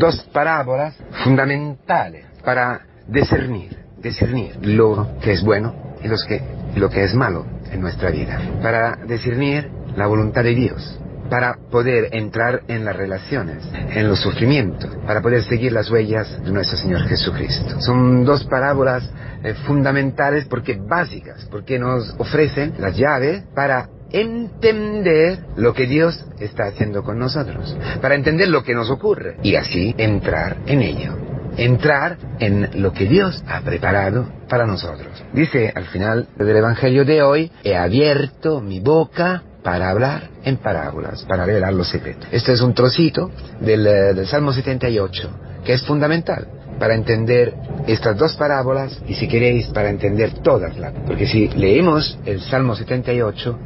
dos parábolas fundamentales para discernir, discernir lo que es bueno y los que, lo que es malo en nuestra vida, para discernir la voluntad de Dios, para poder entrar en las relaciones, en los sufrimientos, para poder seguir las huellas de nuestro Señor Jesucristo. Son dos parábolas eh, fundamentales porque básicas, porque nos ofrecen las llaves para entender lo que Dios está haciendo con nosotros, para entender lo que nos ocurre y así entrar en ello, entrar en lo que Dios ha preparado para nosotros. Dice al final del Evangelio de hoy, he abierto mi boca para hablar en parábolas, para revelar los secretos. Este es un trocito del, eh, Salmo 78, que es fundamental para entender estas dos parábolas y si queréis para entender todas las. Porque si leemos el Salmo 78,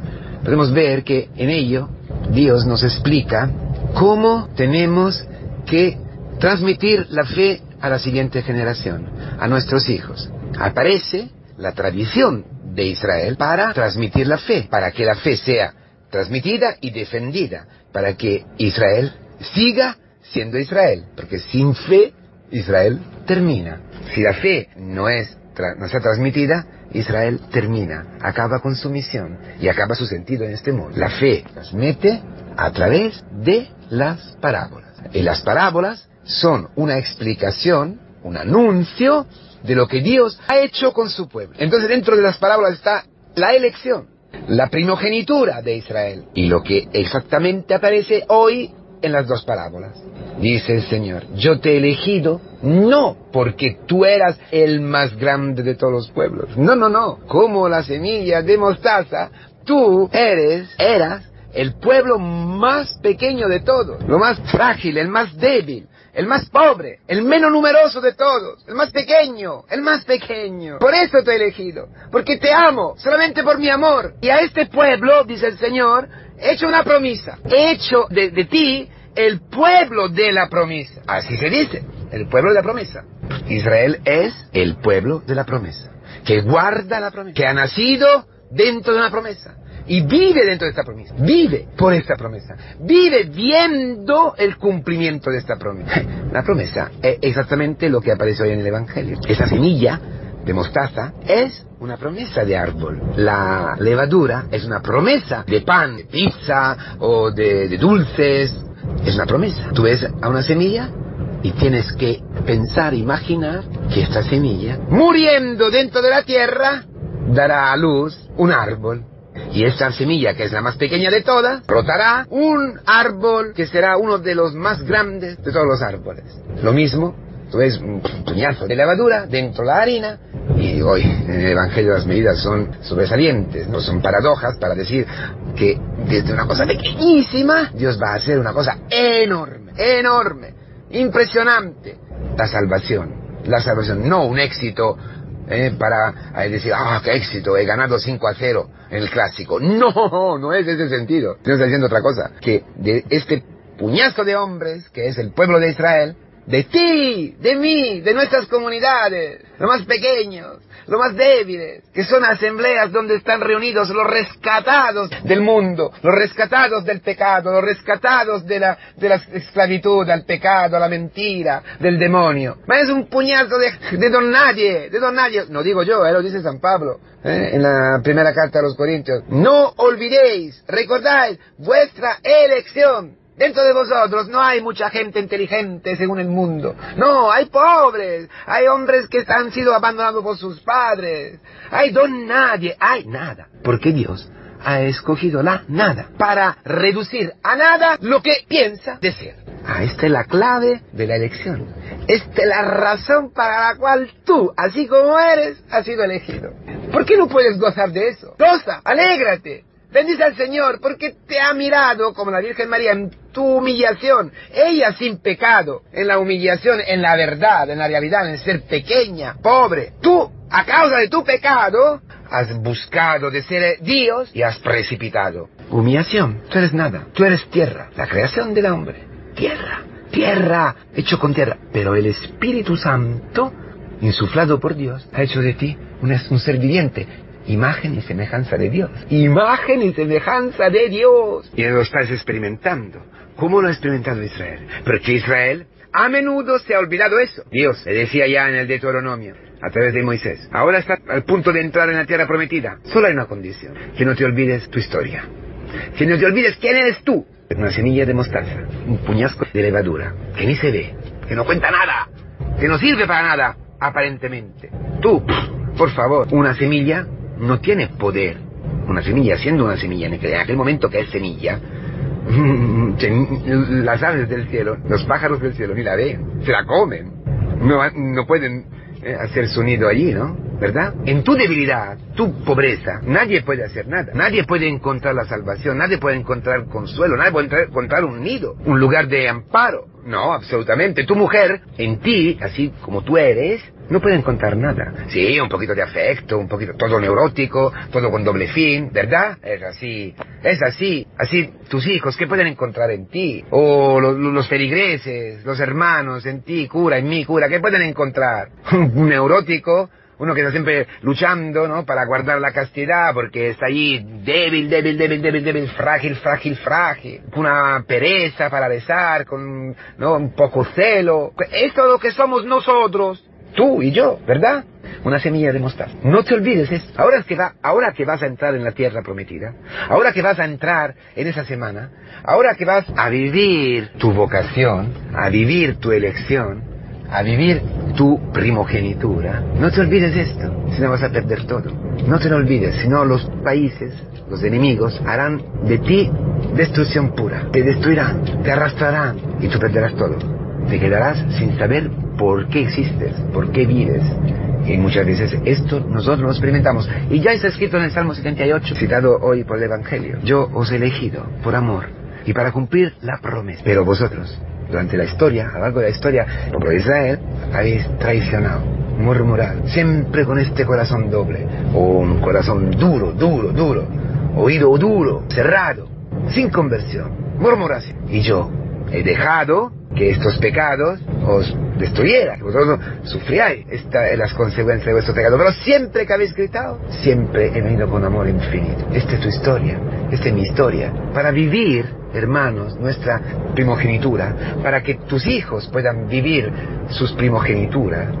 podemos ver que en ello Dios nos explica cómo tenemos que transmitir la fe a la siguiente generación, a nuestros hijos. Aparece la tradición de Israel para transmitir la fe, para que la fe sea transmitida y defendida, para que Israel siga siendo Israel, porque sin fe Israel termina. Si la fe no es no está transmitida, Israel termina, acaba con su misión y acaba su sentido en este mundo. La fe transmite a través de las parábolas. Y las parábolas son una explicación, un anuncio de lo que Dios ha hecho con su pueblo. Entonces dentro de las parábolas está la elección, la primogenitura de Israel y lo que exactamente aparece hoy en las dos parábolas. Dice el Señor, yo te he elegido no porque tú eras el más grande de todos los pueblos. No, no, no. Como la semilla de mostaza, tú eres, eras el pueblo más pequeño de todos, lo más frágil, el más débil, el más pobre, el menos numeroso de todos, el más pequeño, el más pequeño. Por eso te he elegido, porque te amo, solamente por mi amor. Y a este pueblo, dice el Señor, he hecho una promesa, he hecho de, de ti el pueblo de la promesa. Así se dice, el pueblo de la promesa. Israel es el pueblo de la promesa, que guarda la promesa, que ha nacido dentro de una promesa y vive dentro de esta promesa, vive por esta promesa, vive viendo el cumplimiento de esta promesa. La promesa es exactamente lo que aparece hoy en el Evangelio. Esa semilla de mostaza es una promesa de árbol. La levadura es una promesa de pan, de pizza o de, de dulces es una promesa. Tú ves a una semilla y tienes que pensar, imaginar que esta semilla, muriendo dentro de la tierra, dará a luz un árbol. Y esta semilla, que es la más pequeña de todas, brotará un árbol que será uno de los más grandes de todos los árboles. Lo mismo, tú ves un puñazo de levadura dentro de la harina, y hoy en el Evangelio las medidas son sobresalientes, no son paradojas para decir que desde una cosa pequeñísima Dios va a hacer una cosa enorme, enorme, impresionante. La salvación, la salvación, no un éxito eh, para eh, decir, ah, qué éxito, he ganado 5 a 0 en el clásico. No, no es ese sentido. Está diciendo otra cosa, que de este puñazo de hombres, que es el pueblo de Israel, de ti, de mí, de nuestras comunidades, los más pequeños, los más débiles, que son asambleas donde están reunidos los rescatados del mundo, los rescatados del pecado, los rescatados de la, de la esclavitud, al pecado, a la mentira, del demonio. Ma es un puñazo de, de don nadie, de don nadie. No digo yo, eh, lo dice San Pablo eh, en la primera carta a los Corintios. No olvidéis, recordáis vuestra elección Dentro de vosotros no hay mucha gente inteligente según el mundo. No, hay pobres, hay hombres que han sido abandonados por sus padres, hay don nadie, hay nada. Porque Dios ha escogido la nada para reducir a nada lo que piensa de ser. Ah, esta es la clave de la elección. Esta es la razón para la cual tú, así como eres, has sido elegido. ¿Por qué no puedes gozar de eso? Goza, alégrate, Bendice al Señor porque te ha mirado como la Virgen María en tu humillación. Ella sin pecado, en la humillación, en la verdad, en la realidad, en ser pequeña, pobre. Tú, a causa de tu pecado, has buscado de ser Dios y has precipitado. Humillación. Tú eres nada. Tú eres tierra. La creación del hombre. Tierra. Tierra. Hecho con tierra. Pero el Espíritu Santo, insuflado por Dios, ha hecho de ti un, un ser viviente Imagen y semejanza de Dios. Imagen y semejanza de Dios. Y lo estás experimentando. ¿Cómo lo ha experimentado Israel? Porque Israel a menudo se ha olvidado eso. Dios le decía ya en el Deuteronomio, a través de Moisés, ahora está al punto de entrar en la tierra prometida. Solo hay una condición, que no te olvides tu historia. Que no te olvides quién eres tú. Una semilla de mostaza, un puñasco de levadura, que ni se ve, que no cuenta nada, que no sirve para nada, aparentemente. Tú, por favor, una semilla no tiene poder. Una semilla, siendo una semilla, en aquel momento que es semilla, las aves del cielo, los pájaros del cielo ni la ven, se la comen. No, no pueden eh, hacer su nido allí, ¿no? ¿Verdad? En tu debilidad, tu pobreza, nadie puede hacer nada. Nadie puede encontrar la salvación, nadie puede encontrar consuelo, nadie puede encontrar un nido, un lugar de amparo. No, absolutamente. Tu mujer, en ti, así como tú eres, no puede encontrar nada. Sí, un poquito de afecto, un poquito, todo neurótico, todo con doble fin, ¿verdad? Es así, es así. Así, tus hijos, ¿qué pueden encontrar en ti? O los, feligreses, los hermanos en ti, cura, en mí, cura, ¿qué pueden encontrar? Un neurótico, uno que está siempre luchando, ¿no? Para guardar la castidad, porque está allí débil, débil, débil, débil, débil, frágil, frágil, frágil. Una pereza para besar, con, ¿no? Un poco celo. Es todo lo que somos nosotros. Tú y yo, ¿verdad? Una semilla de mostaza. No te olvides esto. Ahora que, va, ahora que vas a entrar en la tierra prometida, ahora que vas a entrar en esa semana, ahora que vas a vivir tu vocación, a vivir tu elección, a vivir tu primogenitura, no te olvides esto, si no vas a perder todo. No te lo olvides, si no los países, los enemigos, harán de ti destrucción pura. Te destruirán, te arrastrarán y tú perderás todo. Te quedarás sin saber por qué existes, por qué vives. Y muchas veces esto nosotros lo experimentamos. Y ya está escrito en el Salmo 78, citado hoy por el Evangelio. Yo os he elegido por amor y para cumplir la promesa. Pero vosotros, durante la historia, a lo largo de la historia, de Israel, habéis traicionado, murmurado, siempre con este corazón doble, o un corazón duro, duro, duro, oído duro, cerrado, sin conversión, murmuración. Y yo he dejado que estos pecados os destruyeran, que vosotros sufriáis esta, las consecuencias de vuestro pecado. Pero siempre que habéis gritado, siempre he venido con amor infinito. Esta es tu historia, esta es mi historia. Para vivir, hermanos, nuestra primogenitura, para que tus hijos puedan vivir sus primogenitura,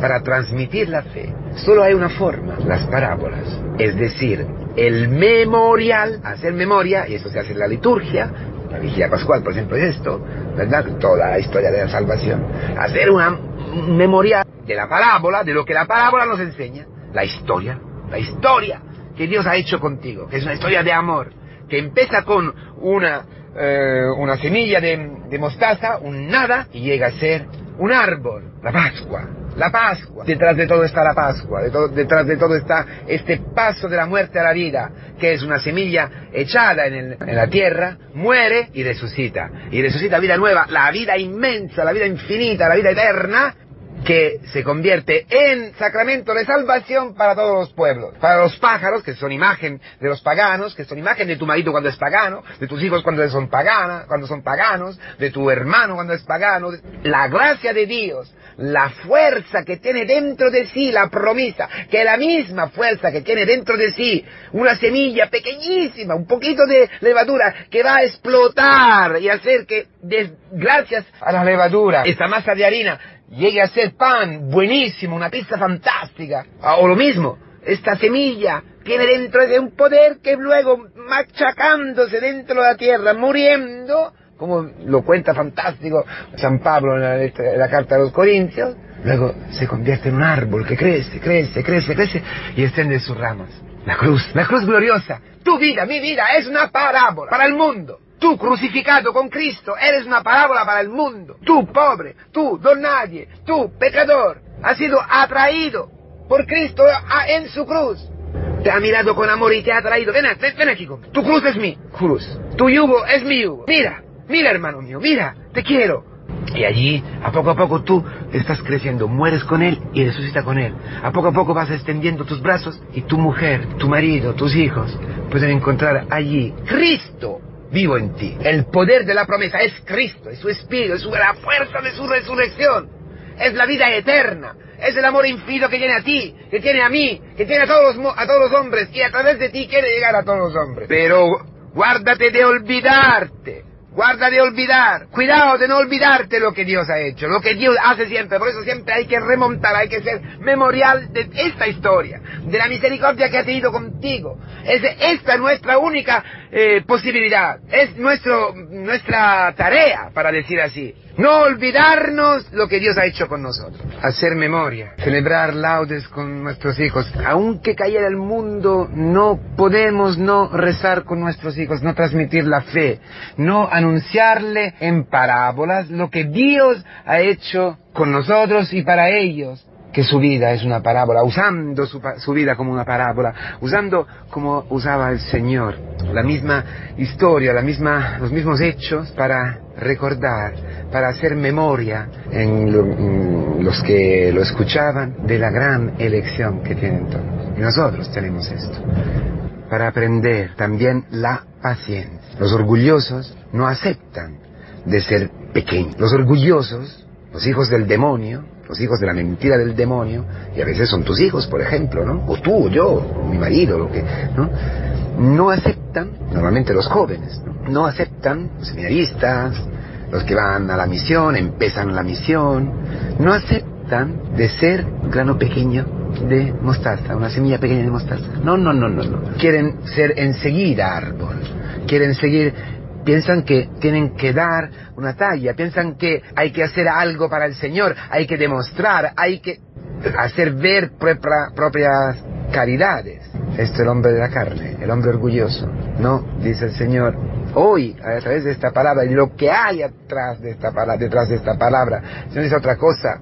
para transmitir la fe, solo hay una forma, las parábolas. Es decir, el memorial, hacer memoria, y eso se hace en la liturgia, la vigilia pascual, por ejemplo, es esto, ¿verdad? Toda la historia de la salvación. Hacer una memoria de la parábola, de lo que la parábola nos enseña, la historia, la historia que Dios ha hecho contigo, que es una historia de amor, que empieza con una, eh, una semilla de, de mostaza, un nada, y llega a ser un árbol, la Pascua, la Pascua. Detrás de todo está la Pascua, detrás de todo está este paso de la muerte a la vida, que es una semilla echada en, el, en, la tierra, muere y resucita. Y resucita vida nueva, la vida inmensa, la vida infinita, la vida eterna, que se convierte en sacramento de salvación para todos los pueblos. Para los pájaros, que son imagen de los paganos, que son imagen de tu marido cuando es pagano, de tus hijos cuando son paganas, cuando son paganos, de tu hermano cuando es pagano. La gracia de Dios, la fuerza que tiene dentro de sí la promesa, que la misma fuerza que tiene dentro de sí una semilla pequeñísima, un poquito de levadura, que va a explotar y hacer que, gracias a la levadura, esta masa de harina llegue a ser pan buenísimo, una pizza fantástica. O lo mismo, esta semilla tiene dentro de un poder que luego machacándose dentro de la tierra, muriendo, como lo cuenta fantástico San Pablo en la, en la carta de los Corintios, luego se convierte en un árbol que crece, crece, crece, crece y extiende sus ramas. La cruz, la cruz gloriosa, tu vida, mi vida, es una parábola para el mundo. Tú crucificado con Cristo eres una parábola para el mundo. Tú pobre, tú don nadie, tú pecador, has sido atraído por Cristo en su cruz. Te ha mirado con amor y te ha traído. Ven, ven, ven aquí conmigo. Tu cruz es mi cruz. Tu yugo es mi yugo. Mira, mira hermano mío, mira, te quiero. Y allí, a poco a poco tú estás creciendo, mueres con Él y resucita con Él. A poco a poco vas extendiendo tus brazos y tu mujer, tu marido, tus hijos pueden encontrar allí Cristo vivo en ti. El poder de la promesa es Cristo, es su espíritu, es la fuerza de su resurrección. Es la vida eterna, es el amor infinito que tiene a ti, que tiene a mí, que tiene a todos los, a todos los hombres y a través de ti quiere llegar a todos los hombres. Pero guárdate de olvidarte guarda de olvidar, cuidado de no olvidarte lo que Dios ha hecho, lo que Dios hace siempre, por eso siempre hay que remontar, hay que ser memorial de esta historia, de la misericordia que ha tenido contigo. Es, esta es nuestra única eh, posibilidad, es nuestro, nuestra tarea, para decir así. No olvidarnos lo que Dios ha hecho con nosotros. Hacer memoria, celebrar laudes con nuestros hijos. Aunque cayera el mundo, no podemos no rezar con nuestros hijos, no transmitir la fe, no anunciarle en parábolas lo que Dios ha hecho con nosotros y para ellos que su vida es una parábola, usando su, su, vida como una parábola, usando como usaba el Señor, la misma historia, la misma, los mismos hechos para recordar, para hacer memoria en, en, los que lo escuchaban de la gran elección que tienen todos. Y nosotros tenemos esto, para aprender también la paciencia. Los orgullosos no aceptan de ser pequeños. Los orgullosos, los hijos del demonio, los hijos de la mentira del demonio, y a veces son tus hijos, por ejemplo, ¿no? O tú, o yo, o mi marido, lo que, ¿no? No aceptan, normalmente los jóvenes, ¿no? aceptan, los seminaristas, los que van a la misión, empiezan la misión, no aceptan de ser un grano pequeño de mostaza, una semilla pequeña de mostaza. No, no, no, no, no. Quieren ser enseguida árbol, quieren seguir piensan que tienen que dar una talla, piensan que hay que hacer algo para el Señor, hay que demostrar, hay que hacer ver propias caridades. Este es el hombre de la carne, el hombre orgulloso. No, dice el Señor, hoy, a través de esta palabra, y lo que hay atrás de esta palabra, detrás de esta palabra, no es otra cosa,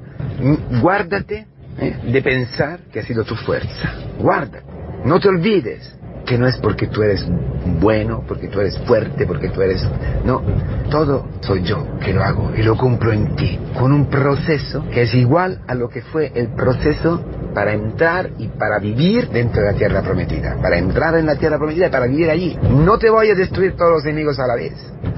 guárdate ¿eh? de pensar que ha sido tu fuerza. Guárdate. No te olvides que no es porque tú eres bueno, porque tú eres fuerte, porque tú eres... No, todo soy yo que lo hago y lo cumplo en ti, con un proceso que es igual a lo que fue el proceso para entrar y para vivir dentro de la tierra prometida, para entrar en la tierra prometida y para vivir allí. No te voy a destruir todos los enemigos a la vez.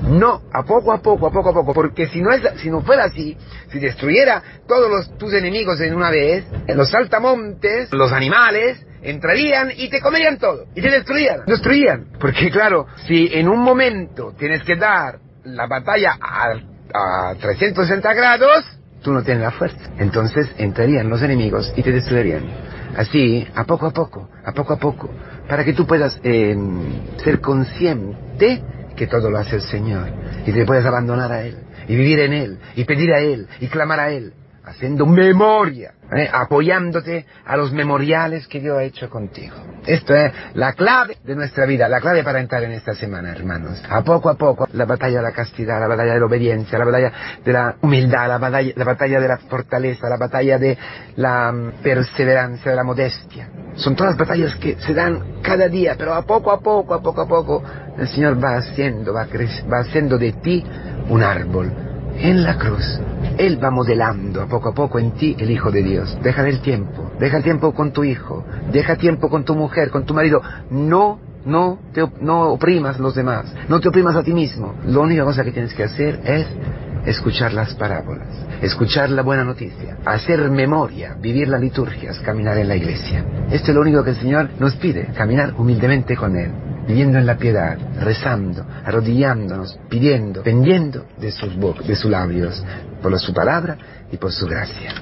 No, a poco a poco, a poco a poco, porque si no, es, si no fuera así, si destruyera todos los, tus enemigos en una vez, en los saltamontes, los animales, entrarían y te comerían todo, y te destruían, destruían. Porque claro, si en un momento tienes que dar la batalla a, a 360 grados, tú no tienes la fuerza. Entonces entrarían los enemigos y te destruirían. Así, a poco a poco, a poco a poco, para que tú puedas eh, ser consciente que todo lo hace el Señor y te puedas abandonar a Él y vivir en Él y pedir a Él y clamar a Él haciendo memoria, ¿eh? apoyándote a los memoriales que Dios ha hecho contigo. Esto es la clave de nuestra vida, la clave para entrar en esta semana, hermanos. A poco a poco, la batalla de la castidad, la batalla de la obediencia, la batalla de la humildad, la batalla, la batalla de la fortaleza, la batalla de la perseverancia, de la modestia. Son todas batallas que se dan cada día, pero a poco a poco, a poco a poco, el Señor va haciendo, va, va haciendo de ti un árbol en la cruz. Él va modelando a poco a poco en ti el Hijo de Dios. Deja el tiempo, deja el tiempo con tu hijo, deja tiempo con tu mujer, con tu marido. No, no, te, no oprimas los demás, no te oprimas a ti mismo. La única cosa que tienes que hacer es escuchar las parábolas, escuchar la buena noticia, hacer memoria, vivir las liturgias, caminar en la iglesia. Esto es lo único que el Señor nos pide, caminar humildemente con Él viviendo en la piedad, rezando, arrodillándonos, pidiendo, pendiendo de sus, de sus labios, por su palabra y por su gracia.